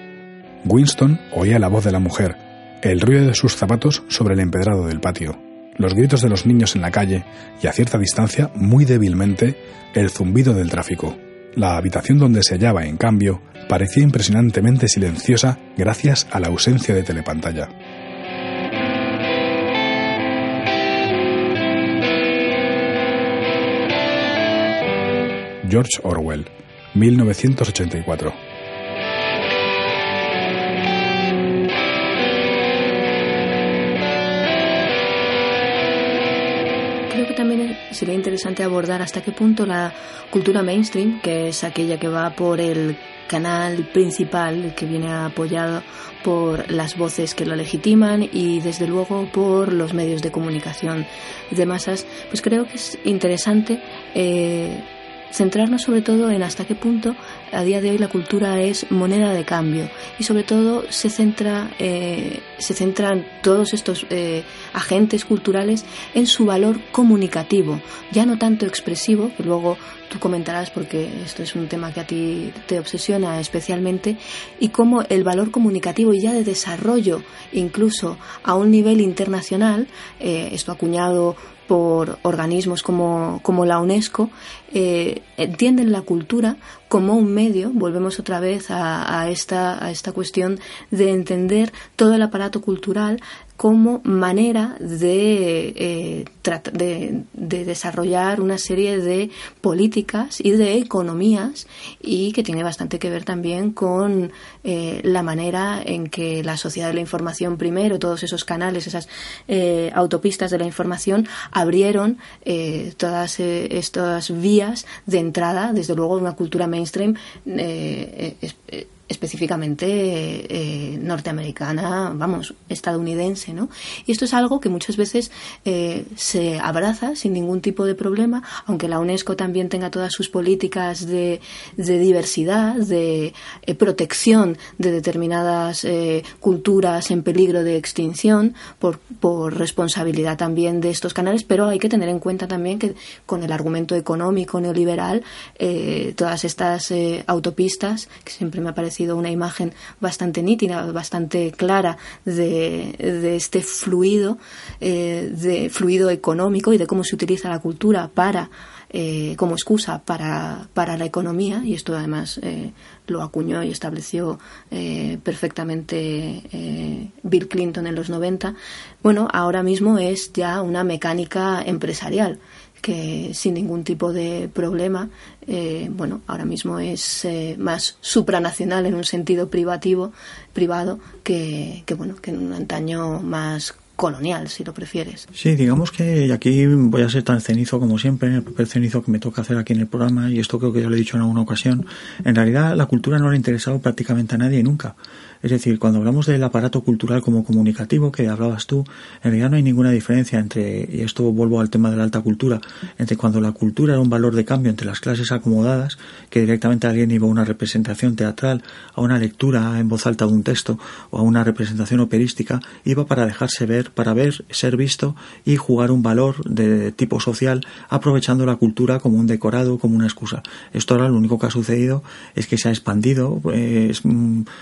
Winston oía la voz de la mujer, el ruido de sus zapatos sobre el empedrado del patio, los gritos de los niños en la calle y a cierta distancia, muy débilmente, el zumbido del tráfico. La habitación donde se hallaba, en cambio, parecía impresionantemente silenciosa gracias a la ausencia de telepantalla. George Orwell, 1984 sería interesante abordar hasta qué punto la cultura mainstream, que es aquella que va por el canal principal, que viene apoyado por las voces que lo legitiman y desde luego por los medios de comunicación de masas, pues creo que es interesante eh, centrarnos sobre todo en hasta qué punto a día de hoy la cultura es moneda de cambio. Y sobre todo se centra eh, se centran todos estos eh, agentes culturales en su valor comunicativo ya no tanto expresivo que luego tú comentarás porque esto es un tema que a ti te obsesiona especialmente, y cómo el valor comunicativo y ya de desarrollo, incluso a un nivel internacional, eh, esto acuñado por organismos como, como la UNESCO, eh, entienden la cultura como un medio, volvemos otra vez a, a, esta, a esta cuestión de entender todo el aparato cultural como manera de, eh, de, de, desarrollar una serie de políticas y de economías y que tiene bastante que ver también con eh, la manera en que la sociedad de la información primero, todos esos canales, esas eh, autopistas de la información abrieron eh, todas eh, estas vías de entrada, desde luego, una cultura mainstream eh, específicamente eh, norteamericana, vamos, estadounidense, ¿no? Y esto es algo que muchas veces eh, se abraza sin ningún tipo de problema, aunque la UNESCO también tenga todas sus políticas de, diversidad, de eh, protección de determinadas eh, culturas en peligro de extinción por, responsabilidad también de estos canales, pero hay que tener en cuenta también que con el argumento económico neoliberal, todas estas autopistas, que siempre me ha parecido sido una imagen bastante nítida, bastante clara de, de este fluido, eh, de fluido económico y de cómo se utiliza la cultura para eh, como excusa para, para, la economía y esto además eh, lo acuñó y estableció eh, perfectamente eh, Bill Clinton en los 90, bueno, ahora mismo es ya una mecánica empresarial que sin ningún tipo de problema, eh, bueno, ahora mismo es eh, más supranacional en un sentido privativo, privado, que, que, bueno, que en un antaño más colonial, si lo prefieres. Sí, digamos que aquí voy a ser tan cenizo como siempre, el papel cenizo que me toca hacer aquí en el programa, y esto creo que ya lo he dicho en alguna ocasión. En realidad, la cultura no le ha interesado prácticamente a nadie nunca. Es decir, cuando hablamos del aparato cultural como comunicativo que hablabas tú, en realidad no hay ninguna diferencia entre, y esto vuelvo al tema de la alta cultura, entre cuando la cultura era un valor de cambio entre las clases acomodadas, que directamente alguien iba a una representación teatral, a una lectura en voz alta de un texto o a una representación operística, iba para dejarse ver, para ver, ser visto y jugar un valor de tipo social, aprovechando la cultura como un decorado, como una excusa. Esto ahora lo único que ha sucedido es que se ha expandido, pues,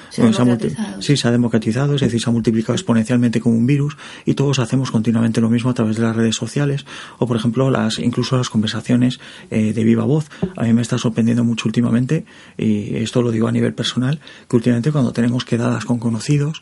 se, ha sí, se ha democratizado, es decir, se ha multiplicado exponencialmente como un virus y todos hacemos continuamente lo mismo a través de las redes sociales o, por ejemplo, las incluso las conversaciones eh, de viva voz. A mí me está sorprendiendo mucho últimamente, y esto lo digo a nivel personal, que últimamente cuando tenemos quedadas con conocidos,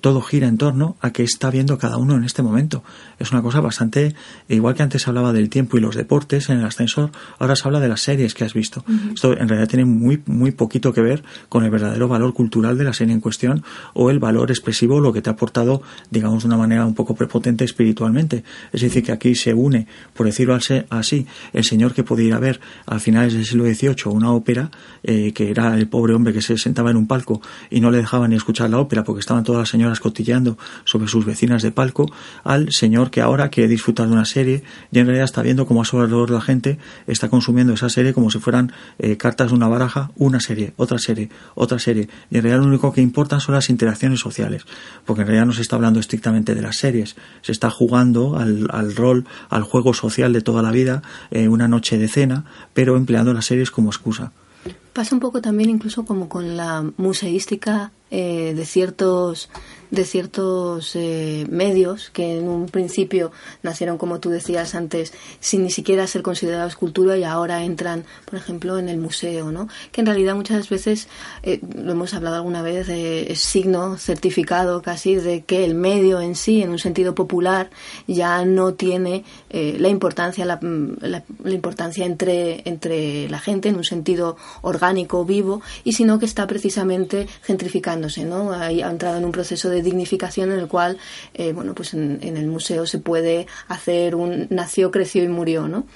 todo gira en torno a qué está viendo cada uno en este momento. Es una cosa bastante, igual que antes se hablaba del tiempo y los deportes en el ascensor, ahora se habla de las series que has visto. Uh -huh. Esto en realidad tiene muy, muy poquito que ver con el verdadero valor cultural de la serie en cuestión o el valor expresivo, lo que te ha aportado, digamos, de una manera un poco prepotente espiritualmente. Es decir, que aquí se une, por decirlo así, el señor que podía ir a ver a finales del siglo XVIII una ópera, eh, que era el pobre hombre que se sentaba en un palco y no le dejaba ni escuchar la ópera porque estaban todas las señoras cotilleando sobre sus vecinas de palco, al señor que ahora quiere disfrutar de una serie y en realidad está viendo cómo a su alrededor la gente está consumiendo esa serie como si fueran eh, cartas de una baraja, una serie, otra serie, otra serie. Y en realidad lo único que importa son las interacciones sociales, porque en realidad no se está hablando estrictamente de las series, se está jugando al, al rol, al juego social de toda la vida, eh, una noche de cena, pero empleando las series como excusa. Pasa un poco también incluso como con la museística eh, de ciertos de ciertos eh, medios que en un principio nacieron como tú decías antes sin ni siquiera ser considerados cultura y ahora entran por ejemplo en el museo no que en realidad muchas veces eh, lo hemos hablado alguna vez eh, es signo certificado casi de que el medio en sí en un sentido popular ya no tiene eh, la importancia la, la, la importancia entre entre la gente en un sentido orgánico vivo y sino que está precisamente gentrificándose no ha entrado en un proceso de dignificación en el cual, eh, bueno, pues en, en, el museo se puede hacer un nació, creció y murió, ¿no?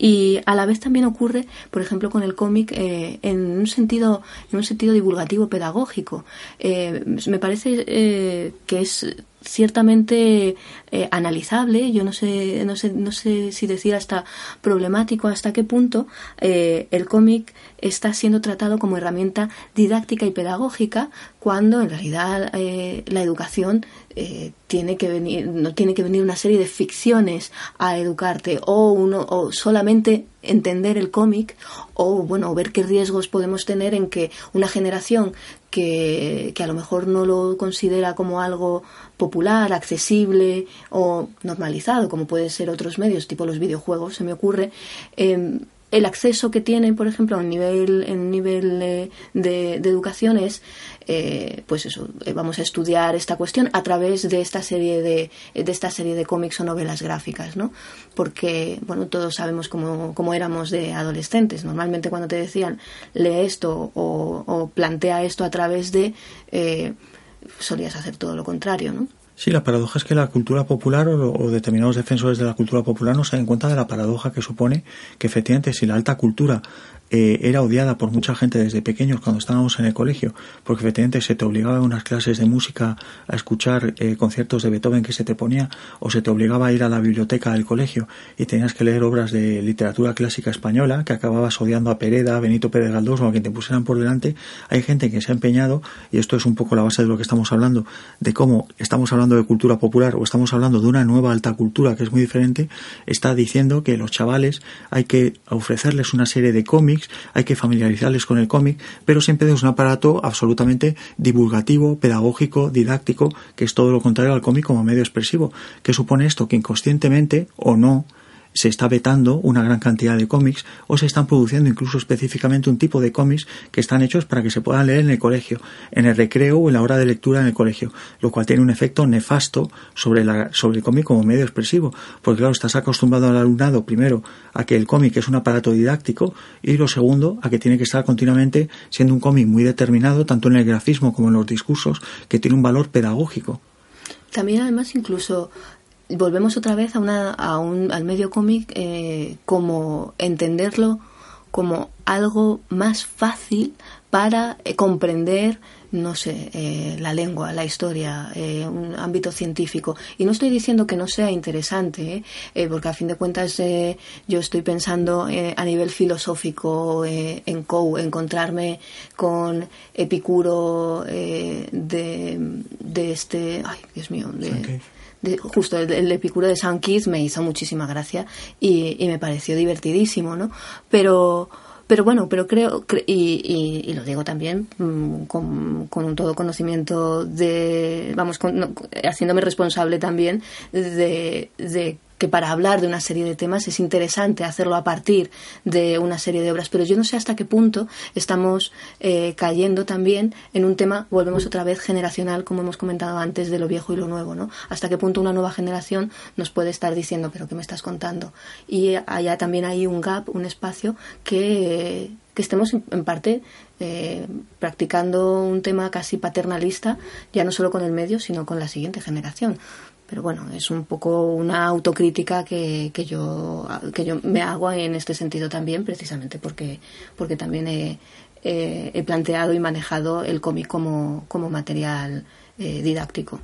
Y a la vez también ocurre, por ejemplo, con el cómic eh, en un sentido, en un sentido divulgativo pedagógico. Eh, me parece que es ciertamente eh, analizable. Yo no sé, no sé, no sé si decir hasta problemático hasta qué punto eh, el cómic está siendo tratado como herramienta didáctica y pedagógica cuando en realidad eh, la educación tiene que venir no tiene que venir una serie de ficciones a educarte o uno o solamente entender el cómic o bueno ver qué riesgos podemos tener en que una generación que, que a lo mejor no lo considera como algo popular, accesible o normalizado, como pueden ser otros medios, tipo los videojuegos, se me ocurre, em, el acceso que tienen, por ejemplo, a un nivel, en nivel eh, de, educación es, eh, pues eso, eh, vamos a estudiar esta cuestión a través de esta serie de, de esta serie de cómics o novelas gráficas, ¿no? Porque, bueno, todos sabemos cómo, cómo éramos de adolescentes. Normalmente cuando te decían lee esto o, o plantea esto a través de, solías hacer todo lo contrario, ¿no? Sí, la paradoja es que la cultura popular o, determinados defensores de la cultura popular no se dan cuenta de la paradoja que supone que efectivamente si la alta cultura eh, era odiada por mucha gente desde pequeños cuando estábamos en el colegio, porque efectivamente se te obligaba en unas clases de música a escuchar eh, conciertos de Beethoven que se te ponía, o se te obligaba a ir a la biblioteca del colegio y tenías que leer obras de literatura clásica española, que acababas odiando a Pereda, a Benito Pérez Galdós o a quien te pusieran por delante. Hay gente que se ha empeñado, y esto es un poco la base de lo que estamos hablando, de cómo estamos hablando de cultura popular o estamos hablando de una nueva alta cultura que es muy diferente, está diciendo que los chavales hay que ofrecerles una serie de cómics hay que familiarizarles con el cómic, pero siempre es un aparato absolutamente divulgativo, pedagógico, didáctico, que es todo lo contrario al cómic como medio expresivo. ¿Qué supone esto? Que inconscientemente o no se está vetando una gran cantidad de cómics o se están produciendo incluso específicamente un tipo de cómics que están hechos para que se puedan leer en el colegio, en el recreo o en la hora de lectura en el colegio, lo cual tiene un efecto nefasto sobre, la, sobre el cómic como medio expresivo, porque claro, estás acostumbrado al alumnado primero a que el cómic es un aparato didáctico y lo segundo a que tiene que estar continuamente siendo un cómic muy determinado tanto en el grafismo como en los discursos que tiene un valor pedagógico. También además incluso volvemos otra vez a una, a un, al medio cómic eh, como entenderlo como algo más fácil para eh, comprender no sé, eh, la lengua, la historia, un ámbito científico. Y no estoy diciendo que no sea interesante, porque a fin de cuentas yo estoy pensando a nivel filosófico en Coe, encontrarme con Epicuro de, de este, ay, Dios mío, de justo el, Epicuro de San Keith me hizo muchísima gracia y, me pareció divertidísimo, ¿no? Pero pero bueno, pero creo, y, lo digo también mm, con, con, un todo conocimiento de, vamos, haciéndome responsable también de, de que para hablar de una serie de temas es interesante hacerlo a partir de una serie de obras, pero yo no sé hasta qué punto estamos eh, cayendo también en un tema, volvemos otra vez, generacional, como hemos comentado antes, de lo viejo y lo nuevo, ¿no? Hasta qué punto una nueva generación nos puede estar diciendo, pero ¿qué me estás contando? Y allá también hay un gap, un espacio que, que estemos en, parte eh, practicando un tema casi paternalista, ya no solo con el medio, sino con la siguiente generación pero bueno, es un poco una autocrítica que, que, yo, que yo me hago en este sentido también, precisamente porque, porque también he, he planteado y manejado el cómic como, como material eh, didáctico.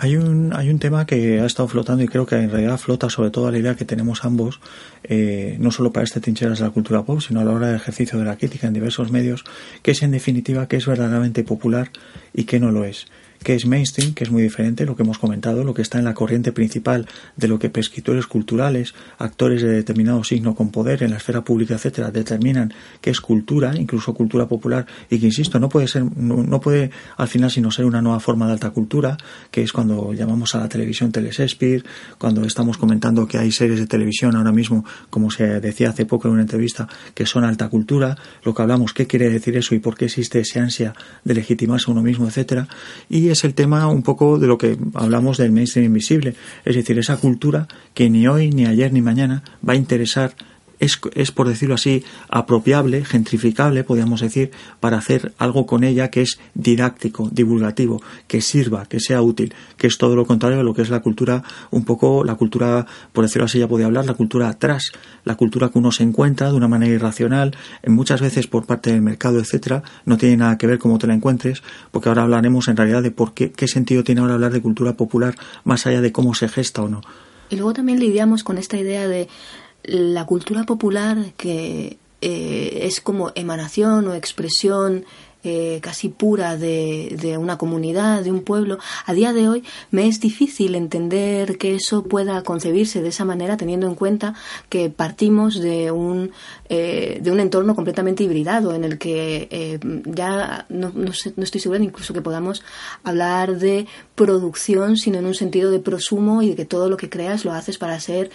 Hay un, hay un tema que ha estado flotando y creo que en realidad flota sobre todo la idea que tenemos ambos, eh, no solo para este trincheras de la cultura pop, sino a la hora del ejercicio de la crítica en diversos medios, que es en definitiva que es verdaderamente popular y que no lo es que es mainstream, que es muy diferente, lo que hemos comentado, lo que está en la corriente principal de lo que pesquitores culturales, actores de determinado signo con poder en la esfera pública, etcétera, determinan que es cultura, incluso cultura popular, y que insisto, no puede ser, no, puede al final sino ser una nueva forma de alta cultura, que es cuando llamamos a la televisión Telesespir, cuando estamos comentando que hay series de televisión ahora mismo, como se decía hace poco en una entrevista, que son alta cultura, lo que hablamos, qué quiere decir eso y por qué existe esa ansia de legitimarse a uno mismo, etcétera, y es el tema un poco de lo que hablamos del mainstream invisible, es decir, esa cultura que ni hoy, ni ayer, ni mañana va a interesar es, es, por decirlo así, apropiable, gentrificable, podríamos decir, para hacer algo con ella que es didáctico, divulgativo, que sirva, que sea útil, que es todo lo contrario a lo que es la cultura, un poco la cultura, por decirlo así, ya podía hablar, la cultura atrás, la cultura que uno se encuentra de una manera irracional, muchas veces por parte del mercado, etcétera, no tiene nada que ver cómo te la encuentres, porque ahora hablaremos en realidad de por qué, qué sentido tiene ahora hablar de cultura popular, más allá de cómo se gesta o no. Y luego también lidiamos con esta idea de la cultura popular que eh, es como emanación o expresión eh, casi pura de, una comunidad, de un pueblo, a día de hoy me es difícil entender que eso pueda concebirse de esa manera, teniendo en cuenta que partimos de un, eh, de un entorno completamente hibridado, en el que eh, ya no, no, estoy segura incluso que podamos hablar de producción, sino en un sentido de prosumo y de que todo lo que creas lo haces para ser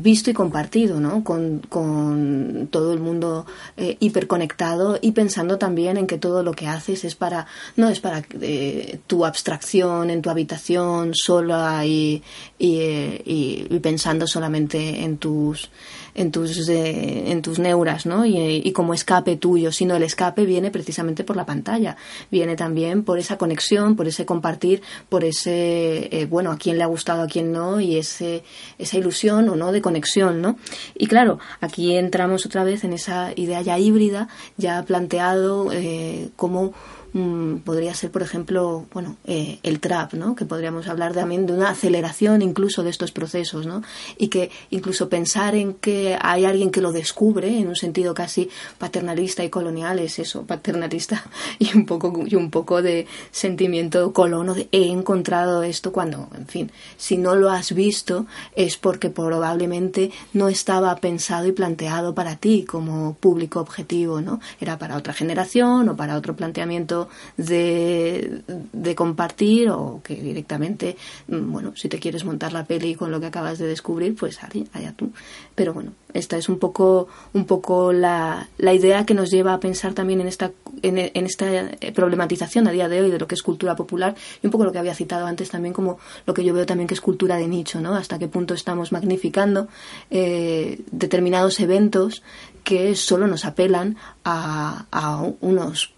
visto y compartido, ¿no? Con, con todo el mundo hiperconectado y pensando también en que todo lo que haces es para, no es para eh, tu abstracción en tu habitación sola y, y, eh, y, pensando solamente en tus, en tus, eh, en tus neuras, ¿no? Y, y, como escape tuyo, sino el escape viene precisamente por la pantalla, viene también por esa conexión, por ese compartir, por ese, eh, bueno, a quién le ha gustado, a quién no, y ese, esa ilusión o no de conexión, ¿no? Y claro, aquí entramos otra vez en esa idea ya híbrida, ya planteado eh, como Mm, podría ser, por ejemplo, bueno, eh, el trap, ¿no? Que podríamos hablar también de una aceleración incluso de estos procesos, ¿no? Y que incluso pensar en que hay alguien que lo descubre en un sentido casi paternalista y colonial es eso, paternalista y un poco y un poco de sentimiento colono he encontrado esto cuando, en fin, si no lo has visto es porque probablemente no estaba pensado y planteado para ti como público objetivo, ¿no? Era para otra generación o para otro planteamiento de, compartir o que directamente, mm, bueno, si te quieres montar la peli con lo que acabas de descubrir, pues allá, tú. Pero bueno, esta es un poco, un poco la, la idea que nos lleva a pensar también en esta, en, esta problematización a día de hoy de lo que es cultura popular y un poco lo que había citado antes también como lo que yo veo también que es cultura de nicho, ¿no? Hasta qué punto estamos magnificando eh, determinados eventos que solo nos apelan a, a unos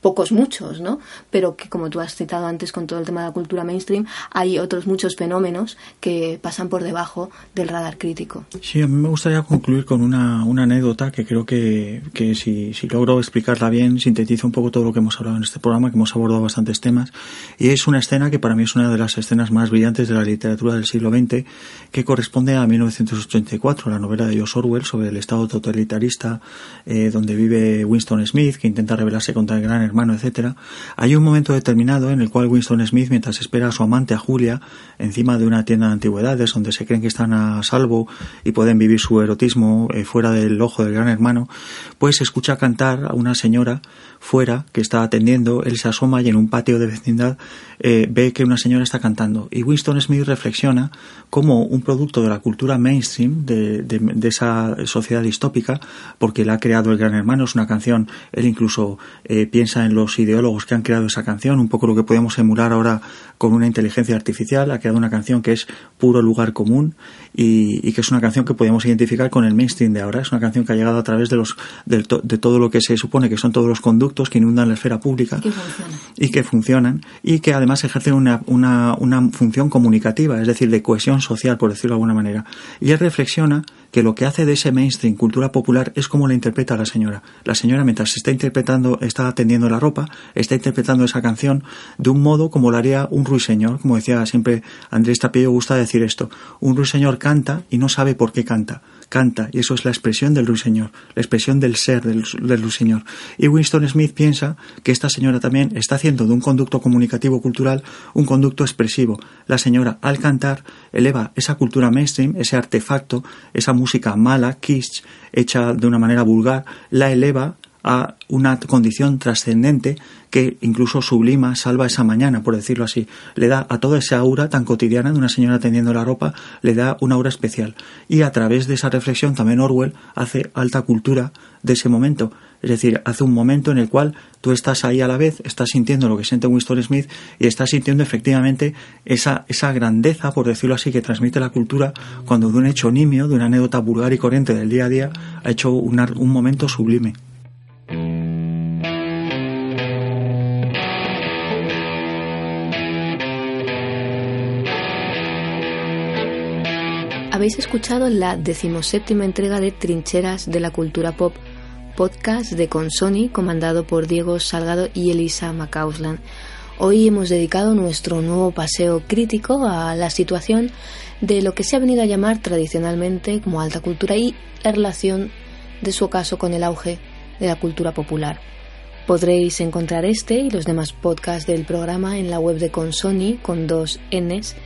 pocos muchos, ¿no? Pero que como tú has citado antes con todo el tema de la cultura mainstream, hay otros muchos fenómenos que pasan por debajo del radar crítico. Sí, a mí me gustaría concluir con una, una anécdota que creo que, que si, si, logro explicarla bien, sintetiza un poco todo lo que hemos hablado en este programa, que hemos abordado bastantes temas, y es una escena que para mí es una de las escenas más brillantes de la literatura del siglo XX, que corresponde a 1984, la novela de George Orwell sobre el Estado totalitarista eh, donde vive Winston Smith, que intenta rebelarse contra el gran hermano, etcétera, hay un momento determinado en el cual Winston Smith, mientras espera a su amante, a Julia, encima de una tienda de antigüedades donde se creen que están a salvo y pueden vivir su erotismo eh, fuera del ojo del gran hermano, pues escucha cantar a una señora fuera que está atendiendo, él se asoma y en un patio de vecindad eh, ve que una señora está cantando. Y Winston Smith reflexiona como un producto de la cultura mainstream, de esa sociedad distópica, porque la ha creado el Gran Hermano, es una canción, él incluso eh, piensa en los ideólogos que han creado esa canción, un poco lo que podemos emular ahora con una inteligencia artificial, ha creado una canción que es puro lugar común y, y que es una canción que podemos identificar con el mainstream de ahora, es una canción que ha llegado a través de, los, de, de todo lo que se supone que son todos los conductos que inundan la esfera pública que y que funcionan y que además ejercen una, una, una función comunicativa, es decir, de cohesión social, por decirlo de alguna manera. Y él reflexiona que lo que hace de ese mainstream cultura popular es como la interpreta la señora. La señora, mientras está interpretando, está atendiendo la ropa, está interpretando esa canción de un modo como lo haría un ruiseñor, como decía siempre Andrés Tapillo, gusta decir esto. Un ruiseñor canta y no sabe por qué canta canta, y eso es la expresión del ruiseñor, la expresión del ser del, del ruiseñor. Y Winston Smith piensa que esta señora también está haciendo de un conducto comunicativo cultural un conducto expresivo. La señora, al cantar, eleva esa cultura mainstream, ese artefacto, esa música mala, kitsch, hecha de una manera vulgar, la eleva a una condición trascendente que incluso sublima, salva esa mañana, por decirlo así. Le da a toda esa aura tan cotidiana de una señora tendiendo la ropa, le da una aura especial. Y a través de esa reflexión también Orwell hace alta cultura de ese momento. Es decir, hace un momento en el cual tú estás ahí a la vez, estás sintiendo lo que siente Winston Smith y estás sintiendo efectivamente esa, esa grandeza, por decirlo así, que transmite la cultura cuando de un hecho nimio, de una anécdota vulgar y corriente del día a día, ha hecho un momento sublime. Habéis escuchado la decimoséptima entrega de Trincheras de la Cultura Pop, podcast de Consoni, comandado por Diego Salgado y Elisa Macauslan. Hoy hemos dedicado nuestro nuevo paseo crítico a la situación de lo que se ha venido a llamar tradicionalmente como alta cultura y la relación de su ocaso con el auge de la cultura popular. Podréis encontrar este y los demás podcasts del programa en la web de Consoni con dos Ns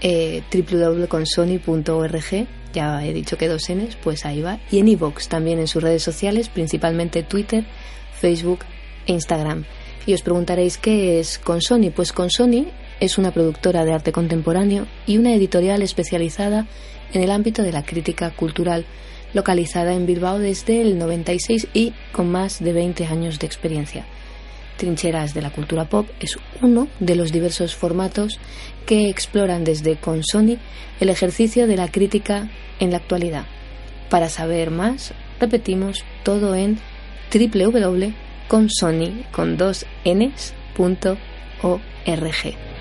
eh, www.consony.org, ya he dicho que dos Ns, pues ahí va, y en iVoox también en sus redes sociales, principalmente Twitter, Facebook e Instagram. Y os preguntaréis qué es Consony. Pues Consony es una productora de arte contemporáneo y una editorial especializada en el ámbito de la crítica cultural, localizada en Bilbao desde el 96 y con más de 20 años de experiencia. Trincheras de la Cultura Pop es uno de los diversos formatos que exploran desde Consoni el ejercicio de la crítica en la actualidad. Para saber más, repetimos todo en www.consoni.org.